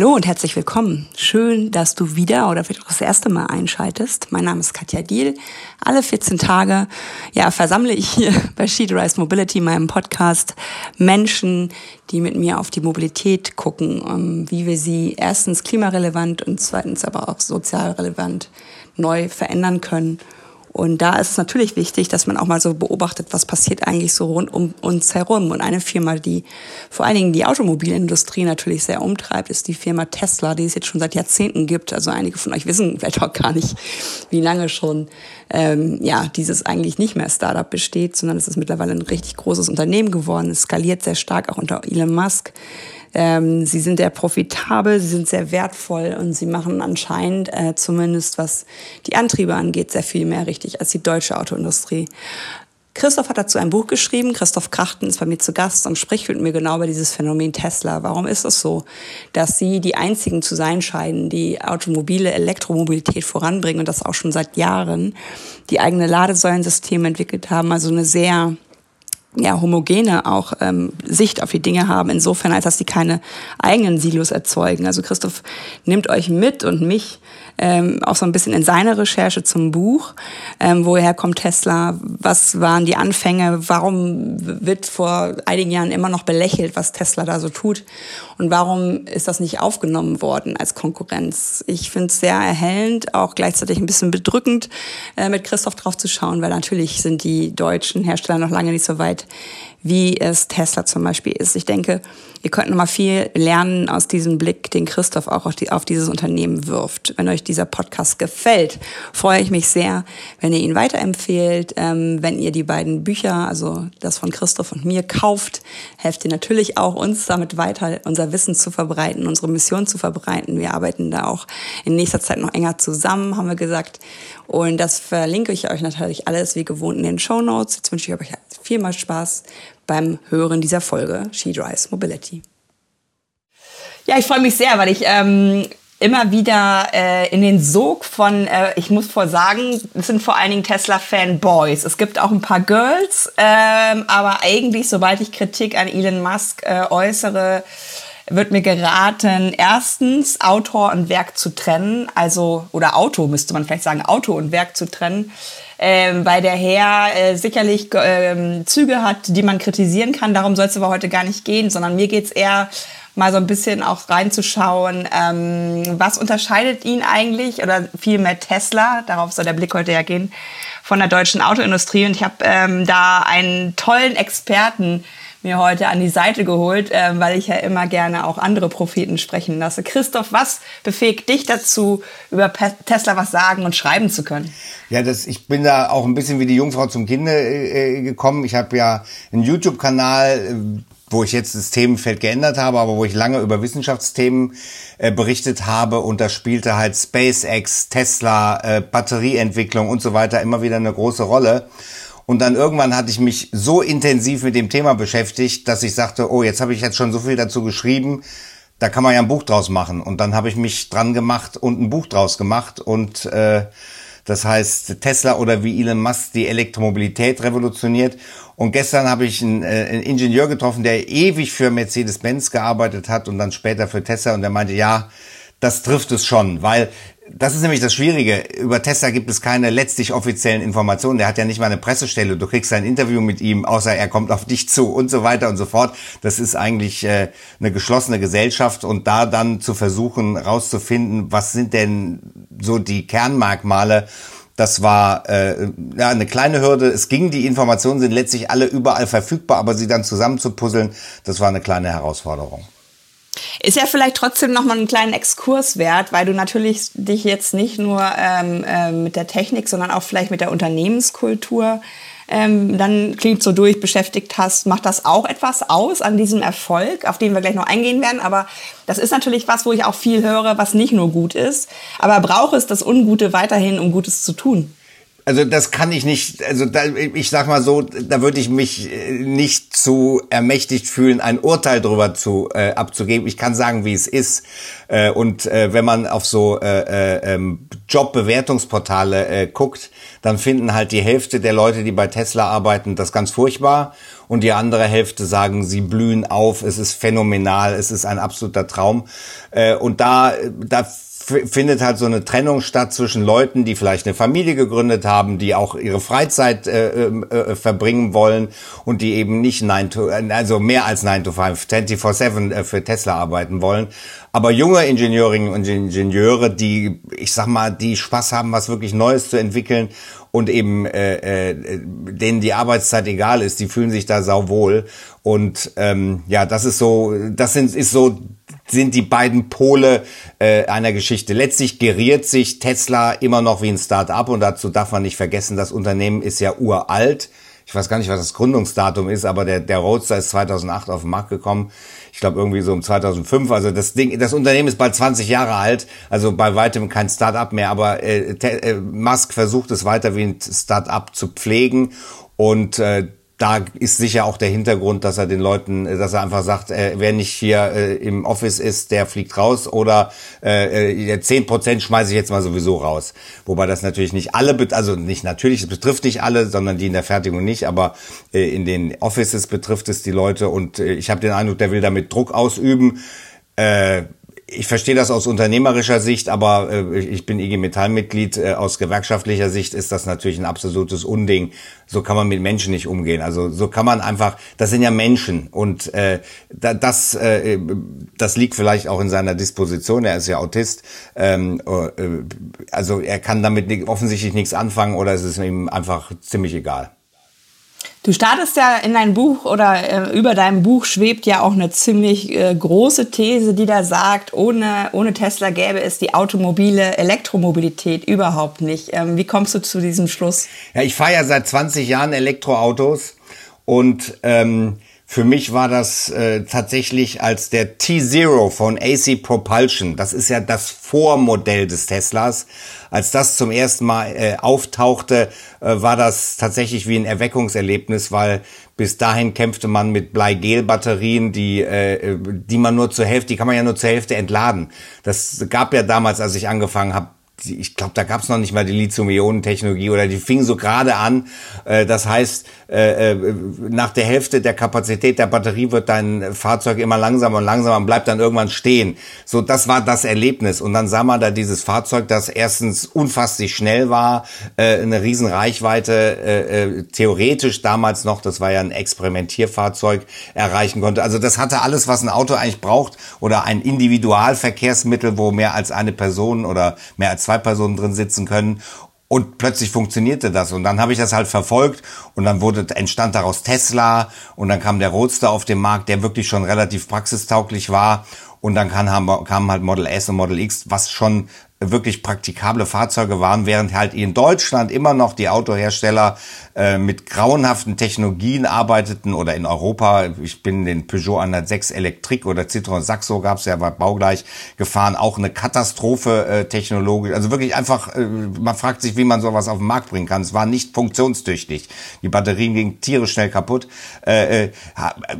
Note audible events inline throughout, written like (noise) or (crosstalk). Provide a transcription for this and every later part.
Hallo und herzlich willkommen. Schön, dass du wieder oder vielleicht auch das erste Mal einschaltest. Mein Name ist Katja Diel. Alle 14 Tage ja, versammle ich hier (laughs) bei She Rise Mobility, meinem Podcast, Menschen, die mit mir auf die Mobilität gucken, um, wie wir sie erstens klimarelevant und zweitens aber auch sozial relevant neu verändern können und da ist es natürlich wichtig, dass man auch mal so beobachtet, was passiert eigentlich so rund um uns herum. Und eine Firma, die vor allen Dingen die Automobilindustrie natürlich sehr umtreibt, ist die Firma Tesla, die es jetzt schon seit Jahrzehnten gibt. Also einige von euch wissen vielleicht auch gar nicht, wie lange schon ähm, ja dieses eigentlich nicht mehr Startup besteht, sondern es ist mittlerweile ein richtig großes Unternehmen geworden. Es skaliert sehr stark auch unter Elon Musk. Ähm, sie sind sehr profitabel, sie sind sehr wertvoll und sie machen anscheinend, äh, zumindest was die Antriebe angeht, sehr viel mehr richtig als die deutsche Autoindustrie. Christoph hat dazu ein Buch geschrieben. Christoph Krachten ist bei mir zu Gast und spricht mit mir genau über dieses Phänomen Tesla. Warum ist es so, dass sie die einzigen zu sein scheinen, die automobile Elektromobilität voranbringen und das auch schon seit Jahren, die eigene Ladesäulensysteme entwickelt haben, also eine sehr ja, homogene auch ähm, Sicht auf die Dinge haben, insofern als dass sie keine eigenen Silos erzeugen. Also Christoph nimmt euch mit und mich ähm, auch so ein bisschen in seine Recherche zum Buch. Ähm, woher kommt Tesla? Was waren die Anfänge? Warum wird vor einigen Jahren immer noch belächelt, was Tesla da so tut? Und warum ist das nicht aufgenommen worden als Konkurrenz? Ich finde es sehr erhellend, auch gleichzeitig ein bisschen bedrückend, äh, mit Christoph drauf zu schauen, weil natürlich sind die deutschen Hersteller noch lange nicht so weit, wie es Tesla zum Beispiel ist. Ich denke, ihr könnt noch mal viel lernen aus diesem Blick, den Christoph auch auf, die, auf dieses Unternehmen wirft. Wenn euch dieser Podcast gefällt, freue ich mich sehr, wenn ihr ihn weiterempfehlt. Ähm, wenn ihr die beiden Bücher, also das von Christoph und mir, kauft, helft ihr natürlich auch uns damit weiter, unser Wissen zu verbreiten, unsere Mission zu verbreiten. Wir arbeiten da auch in nächster Zeit noch enger zusammen, haben wir gesagt. Und das verlinke ich euch natürlich alles wie gewohnt in den Show Notes. Jetzt wünsche ich euch vielmals Spaß beim Hören dieser Folge She Drives Mobility. Ja, ich freue mich sehr, weil ich ähm, immer wieder äh, in den Sog von, äh, ich muss voll sagen, es sind vor allen Dingen Tesla-Fanboys. Es gibt auch ein paar Girls, ähm, aber eigentlich, sobald ich Kritik an Elon Musk äh, äußere, wird mir geraten, erstens Autor und Werk zu trennen, also, oder Auto müsste man vielleicht sagen, Auto und Werk zu trennen, ähm, weil der Herr äh, sicherlich ähm, Züge hat, die man kritisieren kann. Darum soll es aber heute gar nicht gehen, sondern mir geht's eher mal so ein bisschen auch reinzuschauen, ähm, was unterscheidet ihn eigentlich oder vielmehr Tesla, darauf soll der Blick heute ja gehen, von der deutschen Autoindustrie. Und ich habe ähm, da einen tollen Experten mir heute an die Seite geholt, äh, weil ich ja immer gerne auch andere Propheten sprechen lasse. Christoph, was befähigt dich dazu, über Tesla was sagen und schreiben zu können? Ja, das, ich bin da auch ein bisschen wie die Jungfrau zum Kinde äh, gekommen. Ich habe ja einen YouTube-Kanal, äh, wo ich jetzt das Themenfeld geändert habe, aber wo ich lange über Wissenschaftsthemen äh, berichtet habe und da spielte halt SpaceX, Tesla, äh, Batterieentwicklung und so weiter immer wieder eine große Rolle. Und dann irgendwann hatte ich mich so intensiv mit dem Thema beschäftigt, dass ich sagte, oh, jetzt habe ich jetzt schon so viel dazu geschrieben, da kann man ja ein Buch draus machen. Und dann habe ich mich dran gemacht und ein Buch draus gemacht. Und äh, das heißt Tesla oder wie Elon Musk die Elektromobilität revolutioniert. Und gestern habe ich einen, äh, einen Ingenieur getroffen, der ewig für Mercedes-Benz gearbeitet hat und dann später für Tesla. Und der meinte, ja, das trifft es schon, weil das ist nämlich das Schwierige. Über Tesla gibt es keine letztlich offiziellen Informationen. Der hat ja nicht mal eine Pressestelle. Du kriegst ein Interview mit ihm, außer er kommt auf dich zu und so weiter und so fort. Das ist eigentlich äh, eine geschlossene Gesellschaft und da dann zu versuchen rauszufinden, was sind denn so die Kernmerkmale, das war äh, ja, eine kleine Hürde. Es ging, die Informationen sind letztlich alle überall verfügbar, aber sie dann zusammenzupuzzeln, das war eine kleine Herausforderung. Ist ja vielleicht trotzdem noch mal einen kleinen Exkurs wert, weil du natürlich dich jetzt nicht nur ähm, äh, mit der Technik, sondern auch vielleicht mit der Unternehmenskultur ähm, dann klingt so durch beschäftigt hast. Macht das auch etwas aus an diesem Erfolg, auf den wir gleich noch eingehen werden? Aber das ist natürlich was, wo ich auch viel höre, was nicht nur gut ist. Aber braucht es das Ungute weiterhin, um Gutes zu tun? Also das kann ich nicht, also da, ich sag mal so, da würde ich mich äh, nicht zu ermächtigt fühlen, ein Urteil darüber zu äh, abzugeben. Ich kann sagen, wie es ist. Äh, und äh, wenn man auf so äh, äh, ähm, Jobbewertungsportale äh, guckt, dann finden halt die Hälfte der Leute, die bei Tesla arbeiten, das ganz furchtbar. Und die andere Hälfte sagen, sie blühen auf, es ist phänomenal, es ist ein absoluter Traum. Äh, und da, da findet halt so eine Trennung statt zwischen Leuten, die vielleicht eine Familie gegründet haben, die auch ihre Freizeit äh, äh, äh verbringen wollen und die eben nicht 9 to, also mehr als 9 to 5, 24-7 äh, für Tesla arbeiten wollen. Aber junge Ingenieurinnen und Ingenieure, die, ich sag mal, die Spaß haben, was wirklich Neues zu entwickeln und eben äh, äh, denen die Arbeitszeit egal ist, die fühlen sich da sauwohl. Und ähm, ja, das ist so, das sind, ist so sind die beiden Pole äh, einer Geschichte. Letztlich geriert sich Tesla immer noch wie ein Start-up und dazu darf man nicht vergessen, das Unternehmen ist ja uralt. Ich weiß gar nicht, was das Gründungsdatum ist, aber der, der Roadster ist 2008 auf den Markt gekommen. Ich glaube irgendwie so um 2005. Also das Ding, das Unternehmen ist bald 20 Jahre alt, also bei weitem kein Start-up mehr. Aber äh, äh, Musk versucht es weiter wie ein Start-up zu pflegen und äh, da ist sicher auch der Hintergrund, dass er den Leuten, äh, dass er einfach sagt, äh, wer nicht hier äh, im Office ist, der fliegt raus oder äh, 10 äh, Prozent schmeiße ich jetzt mal sowieso raus. Wobei das natürlich nicht alle, also nicht natürlich, es betrifft nicht alle, sondern die in der Fertigung nicht, aber äh, in den Offices betrifft es die Leute und äh, ich habe den Eindruck, der will damit Druck ausüben. Äh, ich verstehe das aus unternehmerischer Sicht, aber äh, ich bin IG Metall-Mitglied. Äh, aus gewerkschaftlicher Sicht ist das natürlich ein absolutes Unding. So kann man mit Menschen nicht umgehen. Also so kann man einfach, das sind ja Menschen und äh, das, äh, das liegt vielleicht auch in seiner Disposition. Er ist ja Autist. Ähm, äh, also er kann damit offensichtlich nichts anfangen oder es ist ihm einfach ziemlich egal. Du startest ja in dein Buch oder äh, über deinem Buch schwebt ja auch eine ziemlich äh, große These, die da sagt, ohne, ohne Tesla gäbe es die automobile Elektromobilität überhaupt nicht. Ähm, wie kommst du zu diesem Schluss? Ja, ich fahre ja seit 20 Jahren Elektroautos und ähm, für mich war das äh, tatsächlich als der T-Zero von AC Propulsion, das ist ja das Vormodell des Teslas, als das zum ersten Mal äh, auftauchte, äh, war das tatsächlich wie ein Erweckungserlebnis, weil bis dahin kämpfte man mit Bleigel-Batterien, die, äh, die man nur zur Hälfte, die kann man ja nur zur Hälfte entladen. Das gab ja damals, als ich angefangen habe, ich glaube, da gab es noch nicht mal die Lithium-Ionen-Technologie oder die fing so gerade an. Äh, das heißt, äh, äh, nach der Hälfte der Kapazität der Batterie wird dein Fahrzeug immer langsamer und langsamer und bleibt dann irgendwann stehen. So, das war das Erlebnis. Und dann sah man da dieses Fahrzeug, das erstens unfasslich schnell war, eine riesen Reichweite, theoretisch damals noch, das war ja ein Experimentierfahrzeug, erreichen konnte. Also das hatte alles, was ein Auto eigentlich braucht oder ein Individualverkehrsmittel, wo mehr als eine Person oder mehr als zwei Personen drin sitzen können. Und plötzlich funktionierte das. Und dann habe ich das halt verfolgt und dann wurde, entstand daraus Tesla und dann kam der Roadster auf den Markt, der wirklich schon relativ praxistauglich war. Und dann kam, kam halt Model S und Model X, was schon wirklich praktikable Fahrzeuge waren, während halt in Deutschland immer noch die Autohersteller äh, mit grauenhaften Technologien arbeiteten oder in Europa, ich bin den Peugeot 106 Elektrik oder Citroën Saxo gab's ja, war baugleich gefahren, auch eine Katastrophe äh, technologisch, also wirklich einfach, äh, man fragt sich, wie man sowas auf den Markt bringen kann. Es war nicht funktionstüchtig. Die Batterien gingen tierisch schnell kaputt, äh, äh,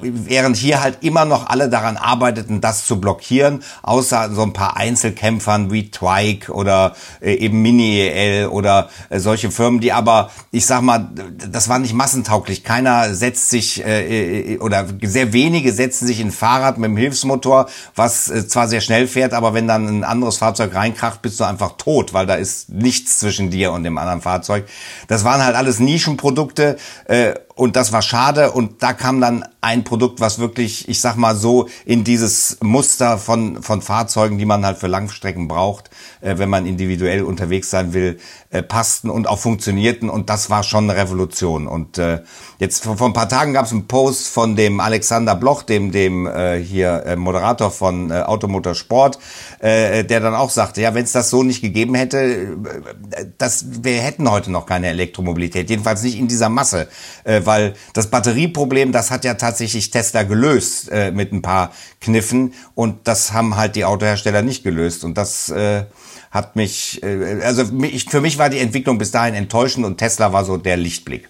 während hier halt immer noch alle daran arbeiteten, das zu blockieren, außer so ein paar Einzelkämpfern wie Twice Nike oder äh, eben Mini EL oder äh, solche Firmen, die aber, ich sag mal, das war nicht massentauglich. Keiner setzt sich äh, äh, oder sehr wenige setzen sich in Fahrrad mit dem Hilfsmotor, was äh, zwar sehr schnell fährt, aber wenn dann ein anderes Fahrzeug reinkracht, bist du einfach tot, weil da ist nichts zwischen dir und dem anderen Fahrzeug. Das waren halt alles Nischenprodukte. Äh, und das war schade und da kam dann ein Produkt, was wirklich, ich sag mal so, in dieses Muster von, von Fahrzeugen, die man halt für Langstrecken braucht, äh, wenn man individuell unterwegs sein will, äh, passten und auch funktionierten und das war schon eine Revolution. Und äh, jetzt vor, vor ein paar Tagen gab es einen Post von dem Alexander Bloch, dem, dem äh, hier äh, Moderator von äh, Automotor Sport, äh, der dann auch sagte, ja, wenn es das so nicht gegeben hätte, äh, das, wir hätten heute noch keine Elektromobilität, jedenfalls nicht in dieser Masse. Äh, weil das Batterieproblem, das hat ja tatsächlich Tesla gelöst äh, mit ein paar Kniffen und das haben halt die Autohersteller nicht gelöst und das äh, hat mich, äh, also mich, für mich war die Entwicklung bis dahin enttäuschend und Tesla war so der Lichtblick.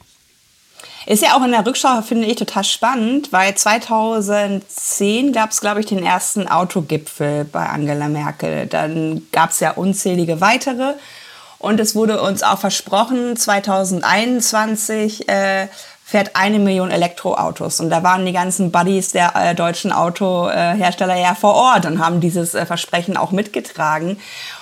Ist ja auch in der Rückschau, finde ich, total spannend, weil 2010 gab es, glaube ich, den ersten Autogipfel bei Angela Merkel. Dann gab es ja unzählige weitere. Und es wurde uns auch versprochen, 2021 äh, fährt eine Million Elektroautos. Und da waren die ganzen Buddies der äh, deutschen Autohersteller ja vor Ort und haben dieses äh, Versprechen auch mitgetragen.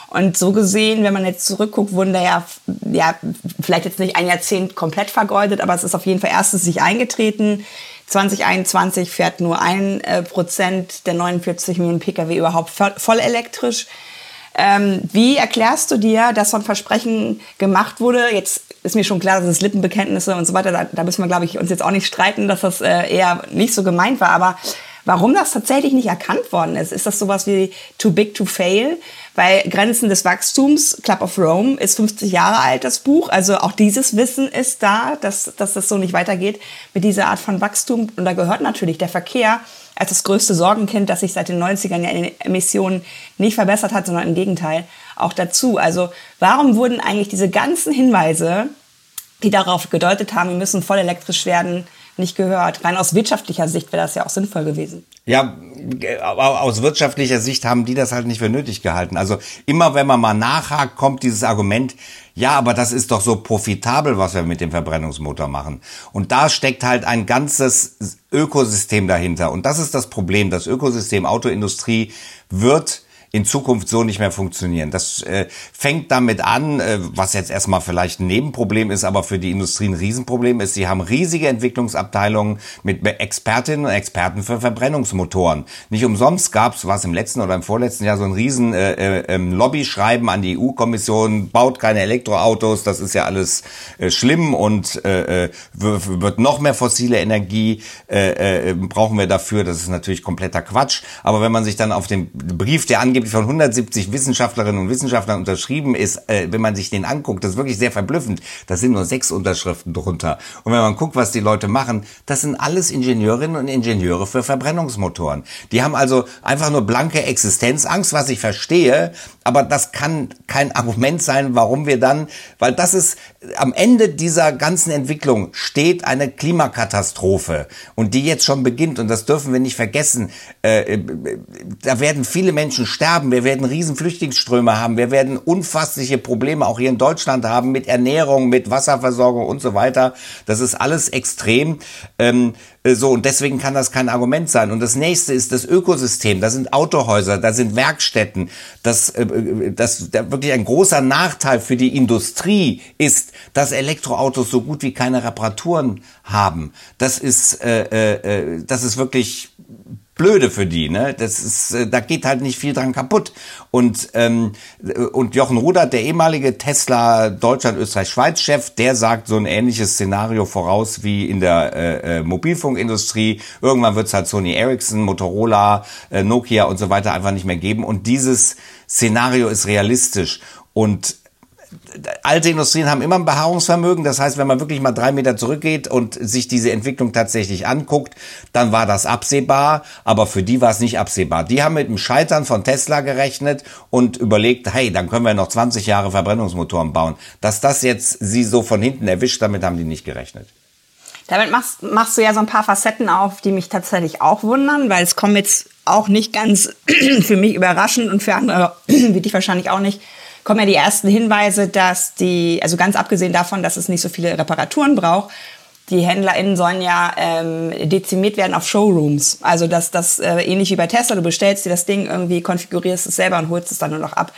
Und so gesehen, wenn man jetzt zurückguckt, wurden da ja, ja, vielleicht jetzt nicht ein Jahrzehnt komplett vergeudet, aber es ist auf jeden Fall erstens sich eingetreten. 2021 fährt nur ein äh, Prozent der 49 Millionen Pkw überhaupt voll elektrisch. Ähm, wie erklärst du dir, dass so ein Versprechen gemacht wurde? Jetzt ist mir schon klar, dass es Lippenbekenntnisse und so weiter, da, da müssen wir, glaube ich, uns jetzt auch nicht streiten, dass das äh, eher nicht so gemeint war. Aber warum das tatsächlich nicht erkannt worden ist, ist das sowas wie too big to fail? Weil Grenzen des Wachstums, Club of Rome, ist 50 Jahre alt, das Buch. Also auch dieses Wissen ist da, dass, dass das so nicht weitergeht mit dieser Art von Wachstum. Und da gehört natürlich der Verkehr als das größte Sorgenkind, das sich seit den 90ern ja in den Emissionen nicht verbessert hat, sondern im Gegenteil auch dazu. Also warum wurden eigentlich diese ganzen Hinweise, die darauf gedeutet haben, wir müssen voll elektrisch werden, nicht gehört. Rein aus wirtschaftlicher Sicht wäre das ja auch sinnvoll gewesen. Ja, aus wirtschaftlicher Sicht haben die das halt nicht für nötig gehalten. Also immer wenn man mal nachhakt, kommt dieses Argument, ja, aber das ist doch so profitabel, was wir mit dem Verbrennungsmotor machen. Und da steckt halt ein ganzes Ökosystem dahinter. Und das ist das Problem. Das Ökosystem Autoindustrie wird in Zukunft so nicht mehr funktionieren. Das äh, fängt damit an, äh, was jetzt erstmal vielleicht ein Nebenproblem ist, aber für die Industrie ein Riesenproblem ist. Sie haben riesige Entwicklungsabteilungen mit Expertinnen und Experten für Verbrennungsmotoren. Nicht umsonst gab es, was im letzten oder im vorletzten Jahr, so ein riesen äh, äh, ähm, Lobbyschreiben an die EU-Kommission, baut keine Elektroautos, das ist ja alles äh, schlimm und äh, äh wird noch mehr fossile Energie äh, äh, brauchen wir dafür. Das ist natürlich kompletter Quatsch. Aber wenn man sich dann auf den Brief, der angeblich angeblich von 170 Wissenschaftlerinnen und Wissenschaftlern unterschrieben ist, äh, wenn man sich den anguckt, das ist wirklich sehr verblüffend. Da sind nur sechs Unterschriften drunter. Und wenn man guckt, was die Leute machen, das sind alles Ingenieurinnen und Ingenieure für Verbrennungsmotoren. Die haben also einfach nur blanke Existenzangst, was ich verstehe, aber das kann kein Argument sein, warum wir dann, weil das ist, am Ende dieser ganzen Entwicklung steht eine Klimakatastrophe und die jetzt schon beginnt und das dürfen wir nicht vergessen. Äh, äh da werden viele Menschen sterben, wir werden riesen Flüchtlingsströme haben, wir werden unfassliche Probleme auch hier in Deutschland haben mit Ernährung, mit Wasserversorgung und so weiter. Das ist alles extrem. Ähm, äh, so, und deswegen kann das kein Argument sein. Und das nächste ist das Ökosystem. Da sind Autohäuser, da sind Werkstätten. Das, äh, äh das der wirklich ein großer Nachteil für die Industrie ist, dass Elektroautos so gut wie keine Reparaturen haben. Das ist, äh, äh das ist wirklich blöde für die, ne? Das ist, äh, da geht halt nicht viel dran kaputt. Und ähm, und Jochen Rudert, der ehemalige Tesla Deutschland, Österreich, Schweiz Chef, der sagt so ein ähnliches Szenario voraus wie in der äh, äh, Mobilfunkindustrie. Irgendwann wird es halt Sony Ericsson, Motorola, äh, Nokia und so weiter einfach nicht mehr geben. Und dieses Szenario ist realistisch. Und alte Industrien haben immer ein Beharrungsvermögen. Das heißt, wenn man wirklich mal drei Meter zurückgeht und sich diese Entwicklung tatsächlich anguckt, dann war das absehbar. Aber für die war es nicht absehbar. Die haben mit dem Scheitern von Tesla gerechnet und überlegt, hey, dann können wir noch 20 Jahre Verbrennungsmotoren bauen. Dass das jetzt sie so von hinten erwischt, damit haben die nicht gerechnet. Damit machst, machst du ja so ein paar Facetten auf, die mich tatsächlich auch wundern, weil es kommen jetzt auch nicht ganz (clears throat) für mich überraschend und für andere, (clears throat) wie dich wahrscheinlich auch nicht, kommen ja die ersten Hinweise, dass die, also ganz abgesehen davon, dass es nicht so viele Reparaturen braucht, die HändlerInnen sollen ja ähm, dezimiert werden auf Showrooms. Also dass das äh, ähnlich wie bei Tesla, du bestellst dir das Ding irgendwie, konfigurierst es selber und holst es dann nur noch ab.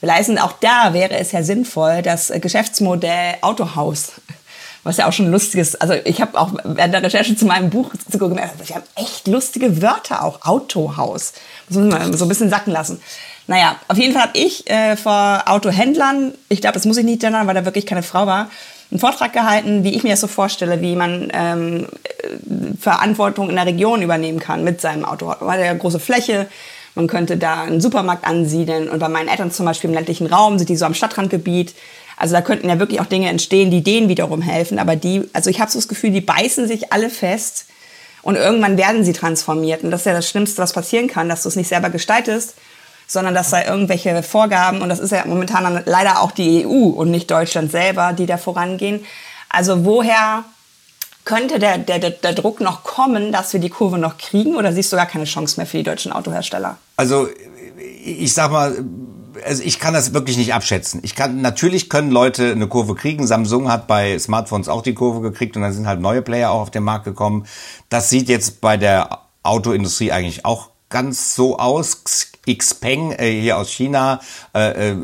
Leisten, auch da wäre es ja sinnvoll, das Geschäftsmodell Autohaus was ja auch schon lustiges, also ich habe auch während der Recherche zu meinem Buch gemerkt, wir haben echt lustige Wörter auch, Autohaus. Das muss man so ein bisschen sacken lassen. Naja, auf jeden Fall habe ich äh, vor Autohändlern, ich glaube, das muss ich nicht gendern, weil da wirklich keine Frau war, einen Vortrag gehalten, wie ich mir das so vorstelle, wie man ähm, Verantwortung in der Region übernehmen kann mit seinem Auto. Man hat ja große Fläche, man könnte da einen Supermarkt ansiedeln und bei meinen Eltern zum Beispiel im ländlichen Raum sind die so am Stadtrandgebiet. Also da könnten ja wirklich auch Dinge entstehen, die denen wiederum helfen. Aber die, also ich habe so das Gefühl, die beißen sich alle fest und irgendwann werden sie transformiert. Und das ist ja das Schlimmste, was passieren kann, dass du es nicht selber gestaltest, sondern dass da irgendwelche Vorgaben, und das ist ja momentan leider auch die EU und nicht Deutschland selber, die da vorangehen. Also woher könnte der, der, der Druck noch kommen, dass wir die Kurve noch kriegen oder siehst du gar keine Chance mehr für die deutschen Autohersteller? Also ich sag mal, also ich kann das wirklich nicht abschätzen. Ich kann natürlich können Leute eine Kurve kriegen. Samsung hat bei Smartphones auch die Kurve gekriegt und dann sind halt neue Player auch auf den Markt gekommen. Das sieht jetzt bei der Autoindustrie eigentlich auch ganz so aus. Xpeng äh, hier aus China äh, äh,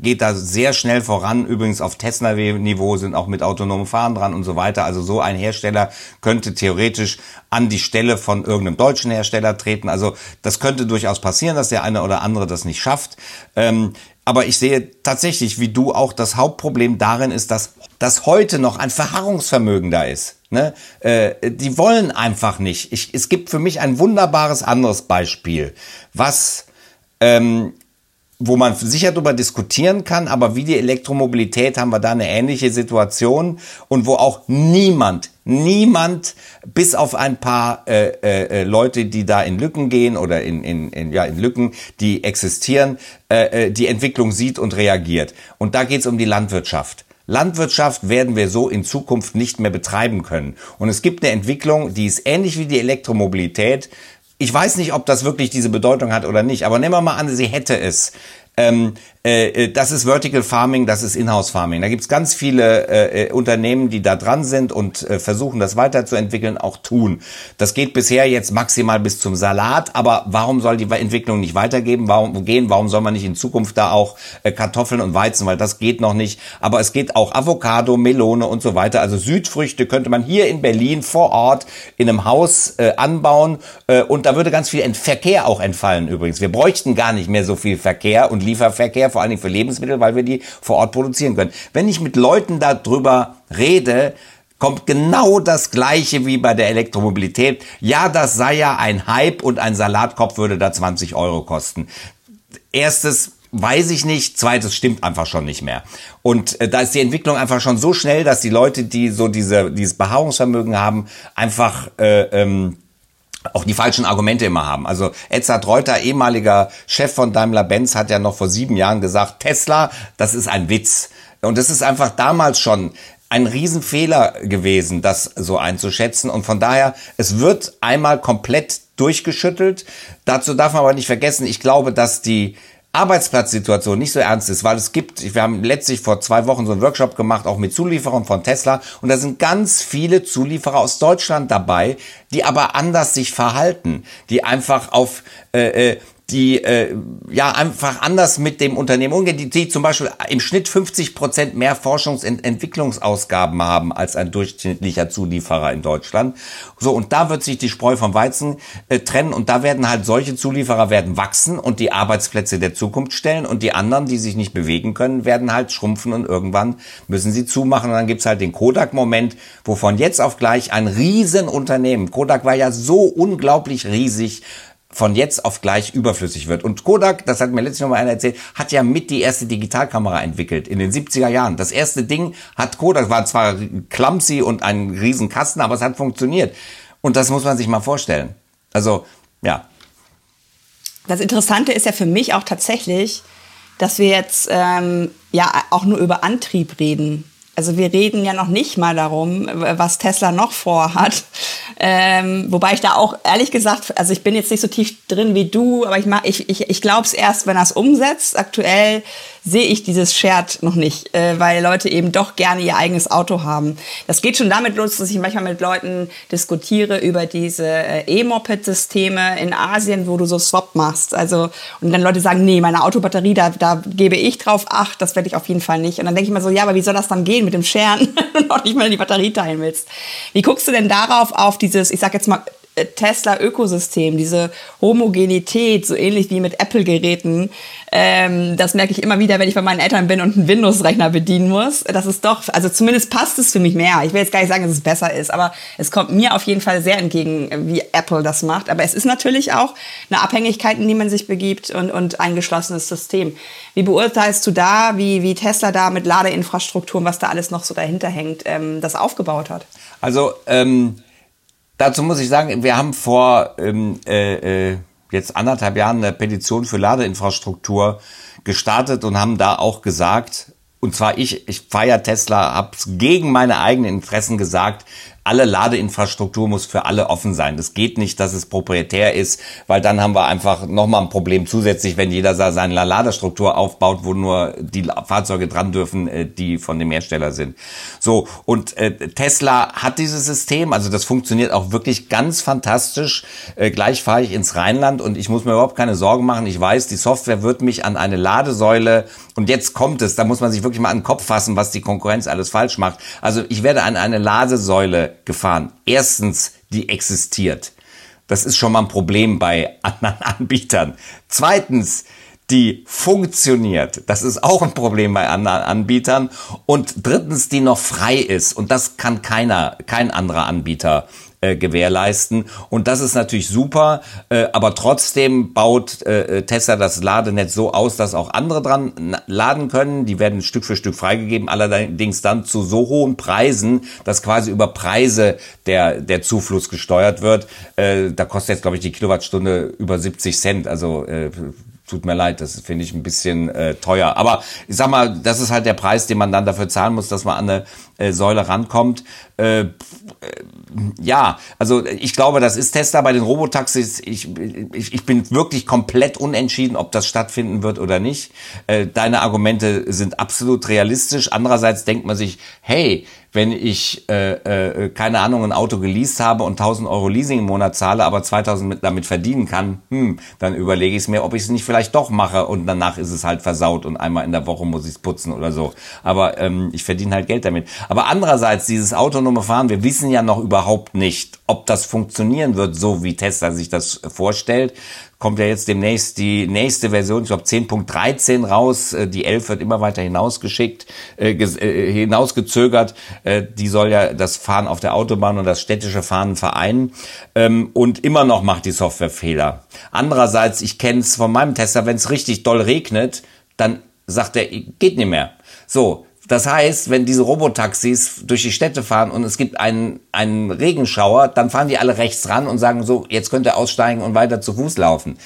geht da sehr schnell voran. Übrigens auf Tesla-Niveau sind auch mit autonomem Fahren dran und so weiter. Also so ein Hersteller könnte theoretisch an die Stelle von irgendeinem deutschen Hersteller treten. Also das könnte durchaus passieren, dass der eine oder andere das nicht schafft. Ähm, aber ich sehe tatsächlich, wie du auch, das Hauptproblem darin ist, dass, dass heute noch ein Verharrungsvermögen da ist. Ne? Äh, die wollen einfach nicht. Ich, es gibt für mich ein wunderbares anderes Beispiel, was ähm, wo man sicher darüber diskutieren kann, aber wie die Elektromobilität haben wir da eine ähnliche Situation und wo auch niemand, niemand, bis auf ein paar äh, äh, Leute, die da in Lücken gehen oder in, in, in, ja, in Lücken, die existieren, äh, äh die Entwicklung sieht und reagiert. Und da geht es um die Landwirtschaft. Landwirtschaft werden wir so in Zukunft nicht mehr betreiben können. Und es gibt eine Entwicklung, die ist ähnlich wie die Elektromobilität. Ich weiß nicht, ob das wirklich diese Bedeutung hat oder nicht, aber nehmen wir mal an, sie hätte es. Ähm, äh, äh, das ist Vertical Farming, das ist Inhouse Farming. Da gibt's ganz viele äh, äh, Unternehmen, die da dran sind und äh, versuchen, das weiterzuentwickeln, auch tun. Das geht bisher jetzt maximal bis zum Salat, aber warum soll die Entwicklung nicht weitergeben? Warum gehen? Warum soll man nicht in Zukunft da auch äh, Kartoffeln und Weizen, weil das geht noch nicht. Aber es geht auch Avocado, Melone und so weiter. Also Südfrüchte könnte man hier in Berlin vor Ort in einem Haus äh, anbauen äh, und da würde ganz viel Verkehr auch entfallen übrigens. Wir bräuchten gar nicht mehr so viel Verkehr und Lieferverkehr vor allen Dingen für Lebensmittel, weil wir die vor Ort produzieren können. Wenn ich mit Leuten darüber rede, kommt genau das Gleiche wie bei der Elektromobilität. Ja, das sei ja ein Hype und ein Salatkopf würde da 20 Euro kosten. Erstes weiß ich nicht. Zweites stimmt einfach schon nicht mehr. Und äh, da ist die Entwicklung einfach schon so schnell, dass die Leute, die so diese, dieses Beharrungsvermögen haben, einfach äh, ähm, auch die falschen Argumente immer haben. Also Edzard Reuter, ehemaliger Chef von Daimler-Benz, hat ja noch vor sieben Jahren gesagt, Tesla, das ist ein Witz. Und das ist einfach damals schon ein Riesenfehler gewesen, das so einzuschätzen. Und von daher, es wird einmal komplett durchgeschüttelt. Dazu darf man aber nicht vergessen, ich glaube, dass die Arbeitsplatzsituation nicht so ernst ist, weil es gibt, wir haben letztlich vor zwei Wochen so einen Workshop gemacht, auch mit Zulieferern von Tesla, und da sind ganz viele Zulieferer aus Deutschland dabei, die aber anders sich verhalten, die einfach auf äh, äh die äh, ja einfach anders mit dem Unternehmen umgehen, die, die zum Beispiel im Schnitt 50 Prozent mehr Forschungs- und Entwicklungsausgaben haben als ein durchschnittlicher Zulieferer in Deutschland. So und da wird sich die Spreu vom Weizen äh, trennen und da werden halt solche Zulieferer werden wachsen und die Arbeitsplätze der Zukunft stellen und die anderen, die sich nicht bewegen können, werden halt schrumpfen und irgendwann müssen sie zumachen und dann gibt's halt den Kodak-Moment, wo von jetzt auf gleich ein Riesenunternehmen, Kodak war ja so unglaublich riesig, von jetzt auf gleich überflüssig wird. Und Kodak, das hat mir letztens noch mal einer erzählt, hat ja mit die erste Digitalkamera entwickelt in den 70er Jahren. Das erste Ding hat Kodak, war zwar clumsy und ein Riesenkasten, aber es hat funktioniert. Und das muss man sich mal vorstellen. Also, ja. Das Interessante ist ja für mich auch tatsächlich, dass wir jetzt ähm, ja auch nur über Antrieb reden. Also wir reden ja noch nicht mal darum, was Tesla noch vorhat. Ähm, wobei ich da auch ehrlich gesagt, also ich bin jetzt nicht so tief drin wie du, aber ich, ich, ich, ich glaube es erst, wenn er es umsetzt. Aktuell sehe ich dieses Shared noch nicht, äh, weil Leute eben doch gerne ihr eigenes Auto haben. Das geht schon damit los, dass ich manchmal mit Leuten diskutiere über diese äh, E-Moped-Systeme in Asien, wo du so Swap machst. Also, und dann Leute sagen, nee, meine Autobatterie, da, da gebe ich drauf acht, das werde ich auf jeden Fall nicht. Und dann denke ich mir so, ja, aber wie soll das dann gehen mit dem Scheren, (laughs) wenn du noch nicht mal die Batterie teilen willst? Wie guckst du denn darauf, auf dieses, ich sag jetzt mal, äh, Tesla-Ökosystem, diese Homogenität, so ähnlich wie mit Apple-Geräten, ähm, das merke ich immer wieder, wenn ich bei meinen Eltern bin und einen Windows-Rechner bedienen muss. Das ist doch, also zumindest passt es für mich mehr. Ich will jetzt gar nicht sagen, dass es besser ist, aber es kommt mir auf jeden Fall sehr entgegen, wie Apple das macht. Aber es ist natürlich auch eine Abhängigkeit, in die man sich begibt und, und ein geschlossenes System. Wie beurteilst du da, wie, wie Tesla da mit Ladeinfrastruktur und was da alles noch so dahinter hängt, ähm, das aufgebaut hat? Also, ähm Dazu muss ich sagen, wir haben vor ähm, äh, äh, jetzt anderthalb Jahren eine Petition für Ladeinfrastruktur gestartet und haben da auch gesagt, und zwar ich, ich feiere Tesla, habe gegen meine eigenen Interessen gesagt, alle Ladeinfrastruktur muss für alle offen sein. Das geht nicht, dass es proprietär ist, weil dann haben wir einfach nochmal ein Problem zusätzlich, wenn jeder seine Ladestruktur aufbaut, wo nur die Fahrzeuge dran dürfen, äh, die von dem Hersteller sind. So, und äh, Tesla hat dieses System, also das funktioniert auch wirklich ganz fantastisch. Äh, gleich fahre ich ins Rheinland und ich muss mir überhaupt keine Sorgen machen. Ich weiß, die Software wird mich an eine Ladesäule und jetzt kommt es, da muss man sich wirklich mal an den Kopf fassen, was die Konkurrenz alles falsch macht. Also ich werde an eine Ladesäule gefahren. Erstens, die existiert. Das ist schon mal ein Problem bei anderen (laughs) Anbietern. Zweitens, die funktioniert. Das ist auch ein Problem bei anderen Anbietern. Und drittens, die noch frei ist. Und das kann keiner, kein anderer Anbieter äh, gewährleisten. Und das ist natürlich super, äh, aber trotzdem baut äh, Tesla das Ladenetz so aus, dass auch andere dran laden können. Die werden Stück für Stück freigegeben, allerdings dann zu so hohen Preisen, dass quasi über Preise der, der Zufluss gesteuert wird. Äh, da kostet jetzt, glaube ich, die Kilowattstunde über 70 Cent. Also äh, tut mir leid, das finde ich ein bisschen äh, teuer. Aber ich sag mal, das ist halt der Preis, den man dann dafür zahlen muss, dass man an eine äh, Säule rankommt. Äh, äh, ja, also ich glaube, das ist Tesla bei den Robotaxis. Ich, ich, ich bin wirklich komplett unentschieden, ob das stattfinden wird oder nicht. Äh, deine Argumente sind absolut realistisch. Andererseits denkt man sich, hey, wenn ich, äh, äh, keine Ahnung, ein Auto geleast habe und 1000 Euro Leasing im Monat zahle, aber 2000 mit, damit verdienen kann, hm, dann überlege ich es mir, ob ich es nicht vielleicht doch mache und danach ist es halt versaut und einmal in der Woche muss ich es putzen oder so. Aber ähm, ich verdiene halt Geld damit. Aber andererseits, dieses autonome Fahren, wir wissen ja noch überhaupt nicht, ob das funktionieren wird, so wie Tesla sich das vorstellt kommt ja jetzt demnächst die nächste Version, ich glaube 10.13 raus. Äh, die 11 wird immer weiter hinausgeschickt, äh, äh, hinausgezögert. Äh, die soll ja das Fahren auf der Autobahn und das städtische Fahren vereinen. Ähm, und immer noch macht die Software Fehler. Andererseits, ich kenne es von meinem Tester, wenn es richtig doll regnet, dann sagt er, geht nicht mehr. So, das heißt, wenn diese Robotaxis durch die Städte fahren und es gibt einen, einen Regenschauer, dann fahren die alle rechts ran und sagen so, jetzt könnt ihr aussteigen und weiter zu Fuß laufen.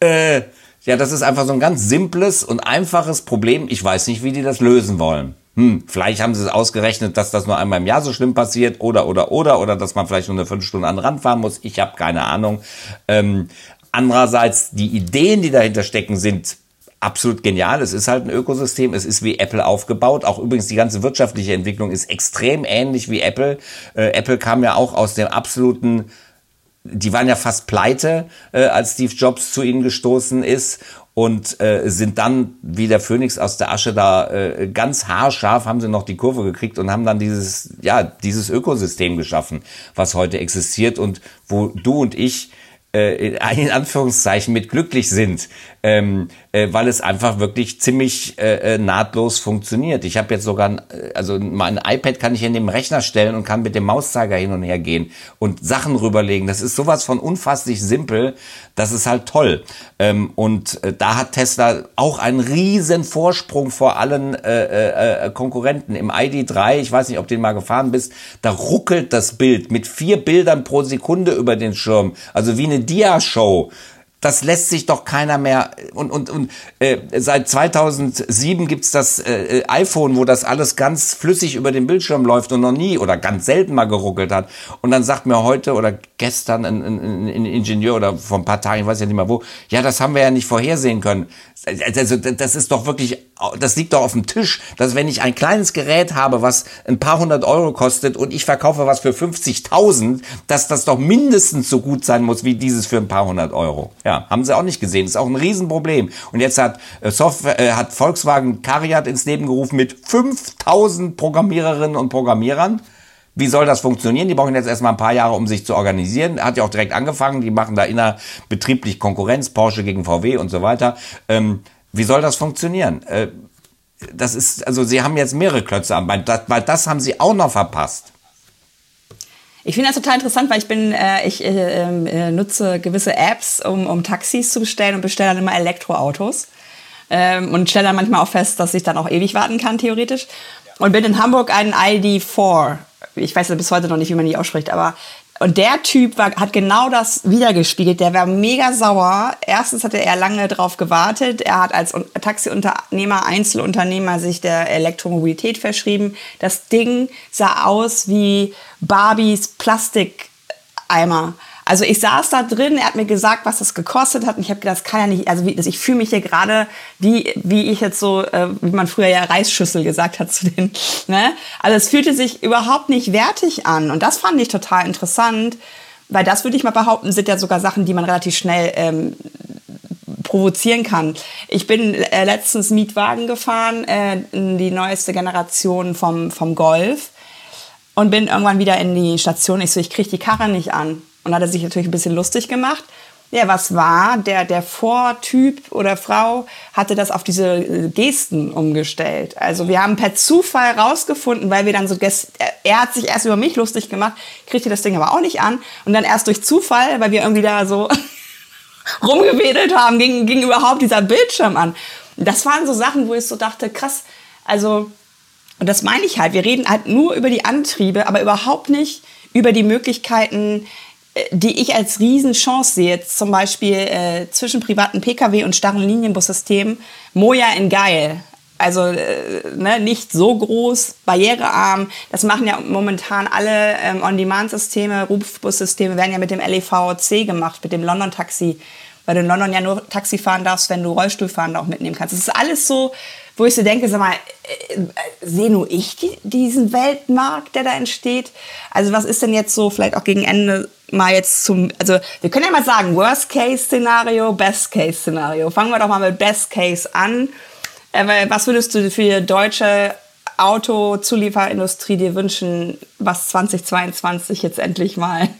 Äh, ja, das ist einfach so ein ganz simples und einfaches Problem. Ich weiß nicht, wie die das lösen wollen. Hm, vielleicht haben sie es ausgerechnet, dass das nur einmal im Jahr so schlimm passiert oder, oder, oder, oder dass man vielleicht nur eine fünf Stunden an den Rand fahren muss. Ich habe keine Ahnung. Ähm, andererseits, die Ideen, die dahinter stecken, sind absolut genial. Es ist halt ein Ökosystem. Es ist wie Apple aufgebaut. Auch übrigens die ganze wirtschaftliche Entwicklung ist extrem ähnlich wie Apple. Äh, Apple kam ja auch aus dem absoluten die waren ja fast pleite, äh, als Steve Jobs zu ihnen gestoßen ist und äh, sind dann wie der Phönix aus der Asche da äh, ganz haarscharf haben sie noch die Kurve gekriegt und haben dann dieses ja dieses Ökosystem geschaffen, was heute existiert und wo du und ich in Anführungszeichen mit glücklich sind, ähm, äh, weil es einfach wirklich ziemlich äh, äh nahtlos funktioniert. Ich habe jetzt sogar, ein, äh, also mein iPad kann ich in dem Rechner stellen und kann mit dem Mauszeiger hin und her gehen und Sachen rüberlegen. Das ist sowas von unfasslich simpel, das ist halt toll. Ähm, und äh, da hat Tesla auch einen riesen Vorsprung vor allen äh, äh, Konkurrenten. Im ID3, ich weiß nicht, ob du den mal gefahren bist, da ruckelt das Bild mit vier Bildern pro Sekunde über den Schirm. Also wie eine Dia-Show das lässt sich doch keiner mehr. Und, und, und äh, seit 2007 gibt's das äh, iPhone, wo das alles ganz flüssig über den Bildschirm läuft und noch nie oder ganz selten mal geruckelt hat. Und dann sagt mir heute oder gestern ein, ein, ein Ingenieur oder vor ein paar Tagen, ich weiß ja nicht mehr wo, ja, das haben wir ja nicht vorhersehen können. Also das ist doch wirklich, das liegt doch auf dem Tisch, dass wenn ich ein kleines Gerät habe, was ein paar hundert Euro kostet und ich verkaufe was für 50.000, dass das doch mindestens so gut sein muss wie dieses für ein paar hundert Euro. Ja, haben sie auch nicht gesehen. Das ist auch ein Riesenproblem. Und jetzt hat äh, Software, äh, hat Volkswagen Cariat ins Leben gerufen mit 5000 Programmiererinnen und Programmierern Wie soll das funktionieren? Die brauchen jetzt erstmal ein paar Jahre, um sich zu organisieren. Hat ja auch direkt angefangen. Die machen da innerbetrieblich Konkurrenz, Porsche gegen VW und so weiter. Ähm, wie soll das funktionieren? Äh, das ist, also sie haben jetzt mehrere Klötze am Bein, weil das haben sie auch noch verpasst. Ich finde das total interessant, weil ich bin, äh, ich äh, ähm, äh, nutze gewisse Apps, um, um Taxis zu bestellen und bestelle dann immer Elektroautos. Ähm, und stelle dann manchmal auch fest, dass ich dann auch ewig warten kann, theoretisch. Und bin in Hamburg ein ID4. Ich weiß bis heute noch nicht, wie man die ausspricht, aber und der Typ war, hat genau das wiedergespiegelt. Der war mega sauer. Erstens hatte er lange drauf gewartet. Er hat als Taxiunternehmer, Einzelunternehmer sich der Elektromobilität verschrieben. Das Ding sah aus wie Barbies Plastikeimer. Also ich saß da drin, er hat mir gesagt, was das gekostet hat und ich habe gedacht, das kann ja nicht, also wie, ich fühle mich hier gerade wie, wie ich jetzt so, äh, wie man früher ja Reisschüssel gesagt hat zu den, ne? Also es fühlte sich überhaupt nicht wertig an und das fand ich total interessant, weil das würde ich mal behaupten, sind ja sogar Sachen, die man relativ schnell ähm, provozieren kann. Ich bin äh, letztens Mietwagen gefahren, äh, die neueste Generation vom, vom Golf und bin irgendwann wieder in die Station. Ich so, ich kriege die Karre nicht an. Und hat er sich natürlich ein bisschen lustig gemacht. Ja, was war? Der, der Vortyp oder Frau hatte das auf diese äh, Gesten umgestellt. Also wir haben per Zufall rausgefunden, weil wir dann so, er hat sich erst über mich lustig gemacht, kriegte das Ding aber auch nicht an. Und dann erst durch Zufall, weil wir irgendwie da so (laughs) rumgewedelt haben, ging, ging überhaupt dieser Bildschirm an. Das waren so Sachen, wo ich so dachte, krass, also, und das meine ich halt, wir reden halt nur über die Antriebe, aber überhaupt nicht über die Möglichkeiten, die ich als Riesenchance sehe, jetzt zum Beispiel äh, zwischen privaten Pkw und starren Linienbussystemen, Moja in geil. Also äh, ne, nicht so groß, barrierearm. Das machen ja momentan alle ähm, On-Demand-Systeme, Rufbussysteme werden ja mit dem LEVC gemacht, mit dem London-Taxi, weil du in London ja nur Taxi fahren darfst, wenn du Rollstuhlfahrende auch mitnehmen kannst. Das ist alles so, wo ich so denke, sag mal, äh, äh, sehe nur ich die, diesen Weltmarkt, der da entsteht? Also was ist denn jetzt so vielleicht auch gegen Ende mal jetzt zum, also wir können ja mal sagen, Worst-Case-Szenario, Best-Case-Szenario. Fangen wir doch mal mit Best-Case an. Äh, was würdest du für die deutsche Autozulieferindustrie dir wünschen, was 2022 jetzt endlich mal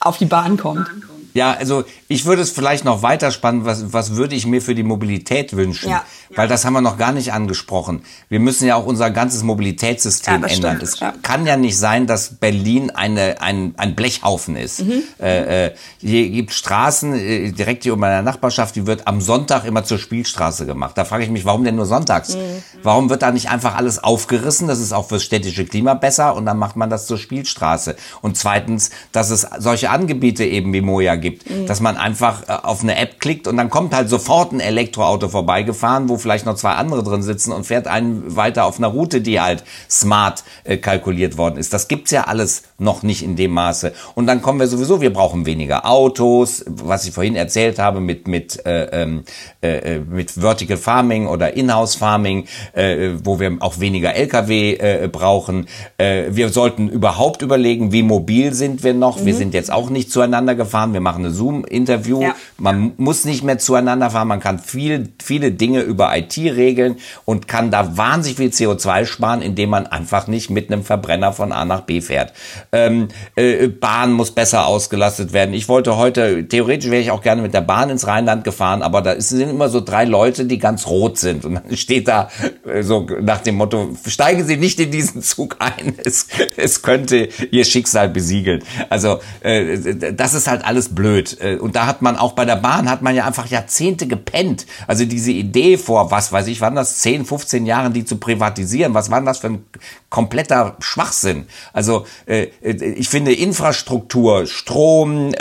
auf die Bahn kommt? Ja, also ich würde es vielleicht noch weiter spannen, was, was würde ich mir für die Mobilität wünschen? Ja. Weil das haben wir noch gar nicht angesprochen. Wir müssen ja auch unser ganzes Mobilitätssystem ja, ändern. Es ja. kann ja nicht sein, dass Berlin eine, ein, ein Blechhaufen ist. Mhm. Äh, äh, hier gibt Straßen äh, direkt hier um meiner Nachbarschaft, die wird am Sonntag immer zur Spielstraße gemacht. Da frage ich mich, warum denn nur sonntags? Mhm. Warum wird da nicht einfach alles aufgerissen? Das ist auch fürs städtische Klima besser und dann macht man das zur Spielstraße. Und zweitens, dass es solche Angebiete eben wie Moja gibt gibt. Mhm. Dass man einfach äh, auf eine App klickt und dann kommt halt sofort ein Elektroauto vorbeigefahren, wo vielleicht noch zwei andere drin sitzen und fährt einen weiter auf einer Route, die halt smart äh, kalkuliert worden ist. Das gibt's ja alles noch nicht in dem Maße. Und dann kommen wir sowieso, wir brauchen weniger Autos, was ich vorhin erzählt habe mit mit äh, ähm, äh, äh, mit Vertical Farming oder Inhouse Farming, äh, wo wir auch weniger LKW brauchen. Wir sollten überhaupt überlegen, wie mobil sind wir noch. Mhm. Wir sind jetzt auch nicht zueinander gefahren. Wir machen machen eine Zoom-Interview. Ja. Man muss nicht mehr zueinander fahren. Man kann viel, viele Dinge über IT regeln und kann da wahnsinnig viel CO2 sparen, indem man einfach nicht mit einem Verbrenner von A nach B fährt. Ähm, äh, Bahn muss besser ausgelastet werden. Ich wollte heute, theoretisch wäre ich auch gerne mit der Bahn ins Rheinland gefahren, aber da sind immer so drei Leute, die ganz rot sind. Und dann steht da äh, so nach dem Motto, steigen Sie nicht in diesen Zug ein. (laughs) Es, es könnte Ihr Schicksal besiegeln. Also äh, das ist halt alles blöd. Äh, und da hat man auch bei der Bahn hat man ja einfach Jahrzehnte gepennt. Also diese Idee vor, was weiß ich, waren das 10, 15 Jahren, die zu privatisieren. Was war das für ein kompletter Schwachsinn? Also äh, äh, ich finde Infrastruktur, Strom,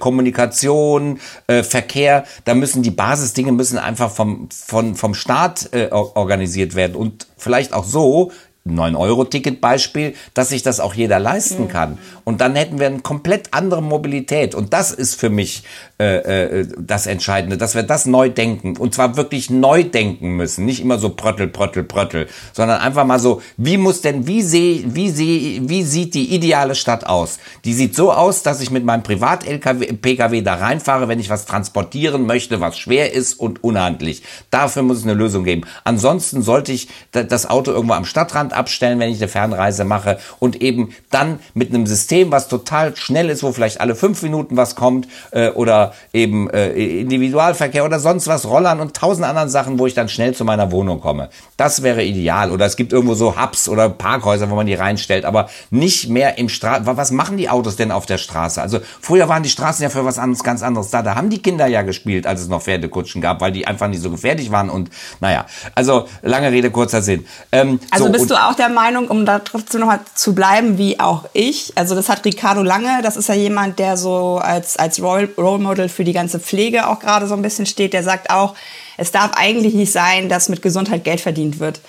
Kommunikation, Verkehr, da müssen die Basisdinge müssen einfach vom, vom, vom Staat organisiert werden. Und vielleicht auch so, 9-Euro-Ticket-Beispiel, dass sich das auch jeder leisten kann. Und dann hätten wir eine komplett andere Mobilität. Und das ist für mich äh, äh, das Entscheidende, dass wir das neu denken. Und zwar wirklich neu denken müssen. Nicht immer so pröttel, pröttel, pröttel, sondern einfach mal so, wie muss denn, wie sehe, wie sehe, wie sieht die ideale Stadt aus? Die sieht so aus, dass ich mit meinem Privat-Pkw da reinfahre, wenn ich was transportieren möchte, was schwer ist und unhandlich. Dafür muss es eine Lösung geben. Ansonsten sollte ich das Auto irgendwo am Stadtrand abstellen, wenn ich eine Fernreise mache und eben dann mit einem System, was total schnell ist, wo vielleicht alle fünf Minuten was kommt äh, oder eben äh, Individualverkehr oder sonst was, Rollern und tausend anderen Sachen, wo ich dann schnell zu meiner Wohnung komme. Das wäre ideal. Oder es gibt irgendwo so Hubs oder Parkhäuser, wo man die reinstellt, aber nicht mehr im Straßen. Was machen die Autos denn auf der Straße? Also früher waren die Straßen ja für was anderes, ganz anderes da. Da haben die Kinder ja gespielt, als es noch Pferdekutschen gab, weil die einfach nicht so gefährlich waren und naja, also lange Rede, kurzer Sinn. Ähm, also so, bist du auch der Meinung, um da trotzdem nochmal zu bleiben, wie auch ich, also das hat Ricardo Lange, das ist ja jemand, der so als, als Role, Role Model für die ganze Pflege auch gerade so ein bisschen steht, der sagt auch, es darf eigentlich nicht sein, dass mit Gesundheit Geld verdient wird.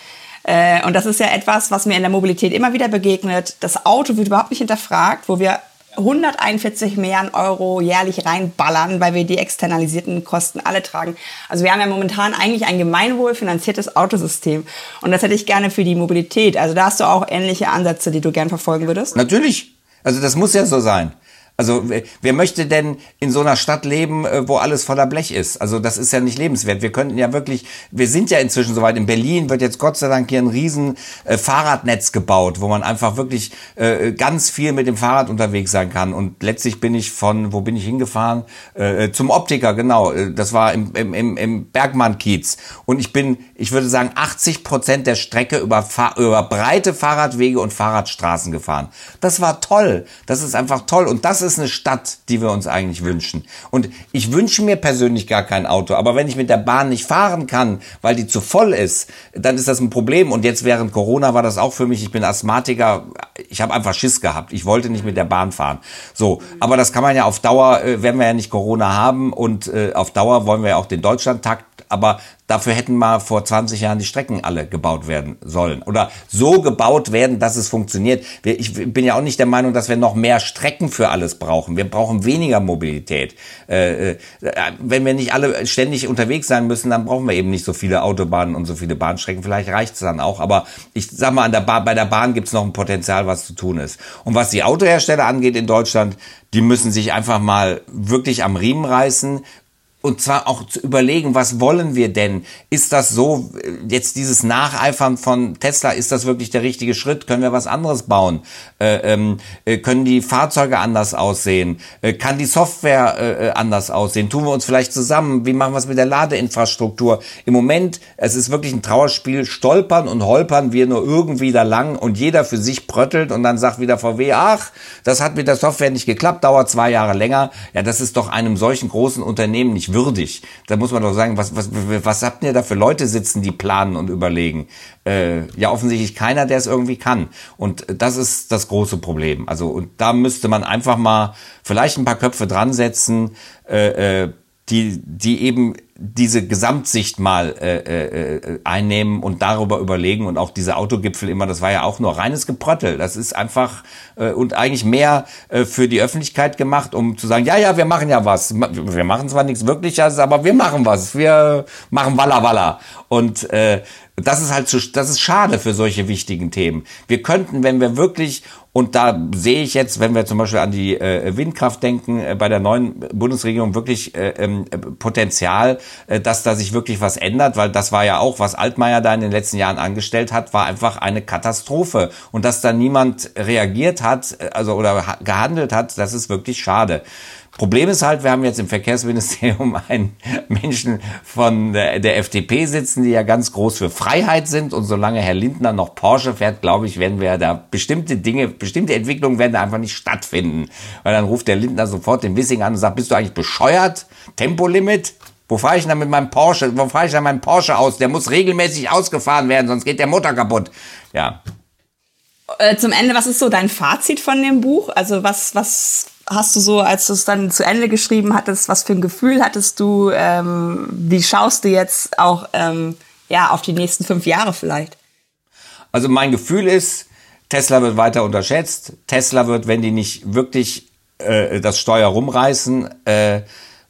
Äh, und das ist ja etwas, was mir in der Mobilität immer wieder begegnet. Das Auto wird überhaupt nicht hinterfragt, wo wir 141 Milliarden Euro jährlich reinballern, weil wir die externalisierten Kosten alle tragen. Also wir haben ja momentan eigentlich ein gemeinwohlfinanziertes Autosystem. Und das hätte ich gerne für die Mobilität. Also da hast du auch ähnliche Ansätze, die du gern verfolgen würdest? Natürlich. Also das muss ja so sein. Also wer möchte denn in so einer Stadt leben, äh, wo alles voller Blech ist? Also das ist ja nicht lebenswert. Wir könnten ja wirklich, wir sind ja inzwischen soweit. In Berlin wird jetzt Gott sei Dank hier ein riesen äh, Fahrradnetz gebaut, wo man einfach wirklich äh, ganz viel mit dem Fahrrad unterwegs sein kann. Und letztlich bin ich von, wo bin ich hingefahren? Zum Optiker, genau. Das war im, im, im Bergmann-Kiez. Und ich bin, ich würde sagen, 80 Prozent der Strecke über, über breite Fahrradwege und Fahrradstraßen gefahren. Das war toll. Das ist einfach toll. Und das ist eine Stadt, die wir uns eigentlich wünschen. Und ich wünsche mir persönlich gar kein Auto, aber wenn ich mit der Bahn nicht fahren kann, weil die zu voll ist, dann ist das ein Problem. Und jetzt während Corona war das auch für mich, ich bin Asthmatiker, ich habe einfach Schiss gehabt. Ich wollte nicht mit der Bahn fahren. So, aber das kann man ja auf Dauer, äh, werden wir ja nicht Corona haben und äh, auf Dauer wollen wir ja auch den Deutschlandtakt aber dafür hätten mal vor 20 Jahren die Strecken alle gebaut werden sollen oder so gebaut werden, dass es funktioniert. Ich bin ja auch nicht der Meinung, dass wir noch mehr Strecken für alles brauchen. Wir brauchen weniger Mobilität. Äh, äh, wenn wir nicht alle ständig unterwegs sein müssen, dann brauchen wir eben nicht so viele Autobahnen und so viele Bahnstrecken. Vielleicht reicht es dann auch. Aber ich sag mal, der bei der Bahn gibt es noch ein Potenzial, was zu tun ist. Und was die Autohersteller angeht in Deutschland, die müssen sich einfach mal wirklich am Riemen reißen und zwar auch zu überlegen, was wollen wir denn? Ist das so, äh, jetzt dieses Nacheifern von Tesla, ist das wirklich der richtige Schritt? Können wir was anderes bauen? Äh, ähm, äh, können die Fahrzeuge anders aussehen? Äh, kann die Software äh, äh, anders aussehen? Tun wir uns vielleicht zusammen? Wie machen wir es mit der Ladeinfrastruktur? Im Moment, es ist wirklich ein Trauerspiel, stolpern und holpern wir nur irgendwie da lang und jeder für sich bröttelt und dann sagt wieder VW, ach, das hat mit der Software nicht geklappt, dauert zwei Jahre länger. Ja, das ist doch einem solchen großen Unternehmen nicht würdig. Da muss man doch sagen, was, was, was habt ihr da für Leute sitzen, die planen und überlegen? Äh, ja, offensichtlich keiner, der es irgendwie kann. Und das ist das große Problem. Also, und da müsste man einfach mal vielleicht ein paar Köpfe dran setzen, äh, äh, die, die eben diese Gesamtsicht mal äh, äh, äh, einnehmen und darüber überlegen und auch diese Autogipfel immer, das war ja auch nur reines Gepröttel. Das ist einfach äh, und eigentlich mehr äh, für die Öffentlichkeit gemacht, um zu sagen, ja, ja, wir machen ja was. Wir machen zwar nichts Wirkliches, aber wir machen was. Wir machen Walla Walla. Und äh, das ist halt zu, das ist schade für solche wichtigen Themen. Wir könnten, wenn wir wirklich und da sehe ich jetzt, wenn wir zum Beispiel an die äh, Windkraft denken, äh, bei der neuen Bundesregierung wirklich äh, ähm, Potenzial, äh, dass da sich wirklich was ändert, weil das war ja auch, was Altmaier da in den letzten Jahren angestellt hat, war einfach eine Katastrophe. Und dass da niemand reagiert hat, äh, also oder gehandelt hat, das ist wirklich schade. Problem ist halt, wir haben jetzt im Verkehrsministerium (laughs) einen Menschen von der, FDP sitzen, die ja ganz groß für Freiheit sind. Und solange Herr Lindner noch Porsche fährt, glaube ich, werden wir da bestimmte Dinge, bestimmte Entwicklungen werden da einfach nicht stattfinden. Weil dann ruft der Lindner sofort den Wissing an und sagt, bist du eigentlich bescheuert? Tempolimit? Wo fahre ich denn mit meinem Porsche? Wo fahre ich denn meinen Porsche aus? Der muss regelmäßig ausgefahren werden, sonst geht der Motor kaputt. Ja. Äh, zum Ende, was ist so dein Fazit von dem Buch? Also was, was hast du so, als du es dann zu Ende geschrieben hattest, was für ein Gefühl hattest du? Ähm, wie schaust du jetzt auch ähm, ja, auf die nächsten fünf Jahre vielleicht? Also mein Gefühl ist, Tesla wird weiter unterschätzt. Tesla wird, wenn die nicht wirklich äh, das Steuer rumreißen, äh,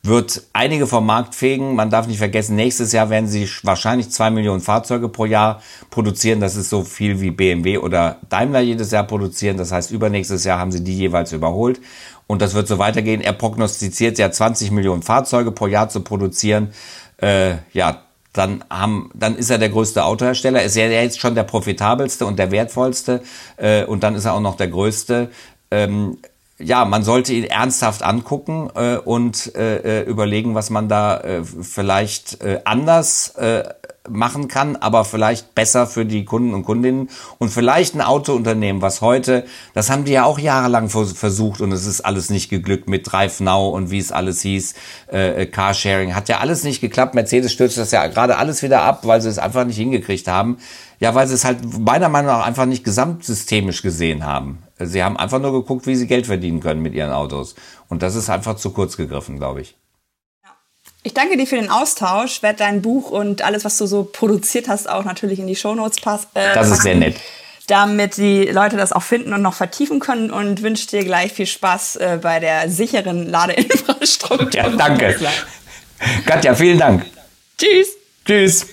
wird einige vom Markt fegen. Man darf nicht vergessen, nächstes Jahr werden sie wahrscheinlich zwei Millionen Fahrzeuge pro Jahr produzieren. Das ist so viel wie BMW oder Daimler jedes Jahr produzieren. Das heißt, übernächstes Jahr haben sie die jeweils überholt. Und das wird so weitergehen. Er prognostiziert ja 20 Millionen Fahrzeuge pro Jahr zu produzieren. Äh, ja, dann haben, dann ist er der größte Autohersteller, ist er jetzt schon der profitabelste und der wertvollste äh, und dann ist er auch noch der größte. Ähm, ja, man sollte ihn ernsthaft angucken äh, und äh, äh überlegen, was man da äh, vielleicht äh, anders äh, machen kann, aber vielleicht besser für die Kunden und Kundinnen und vielleicht ein Autounternehmen, was heute, das haben die ja auch jahrelang versucht und es ist alles nicht geglückt mit Drive Now und wie es alles hieß, äh, äh, Carsharing, hat ja alles nicht geklappt. Mercedes stürzt das ja gerade alles wieder ab, weil sie es einfach nicht hingekriegt haben. Ja, weil sie es halt meiner Meinung nach einfach nicht gesamtsystemisch gesehen haben. Sie haben einfach nur geguckt, wie sie Geld verdienen können mit ihren Autos. Und das ist einfach zu kurz gegriffen, glaube ich. Ich danke dir für den Austausch, werde dein Buch und alles, was du so produziert hast, auch natürlich in die Shownotes passen. Äh, das ist sehr nett. Damit die Leute das auch finden und noch vertiefen können und wünsche dir gleich viel Spaß äh, bei der sicheren Ladeinfrastruktur. Ja, danke. Katja, vielen Dank. Tschüss. Tschüss.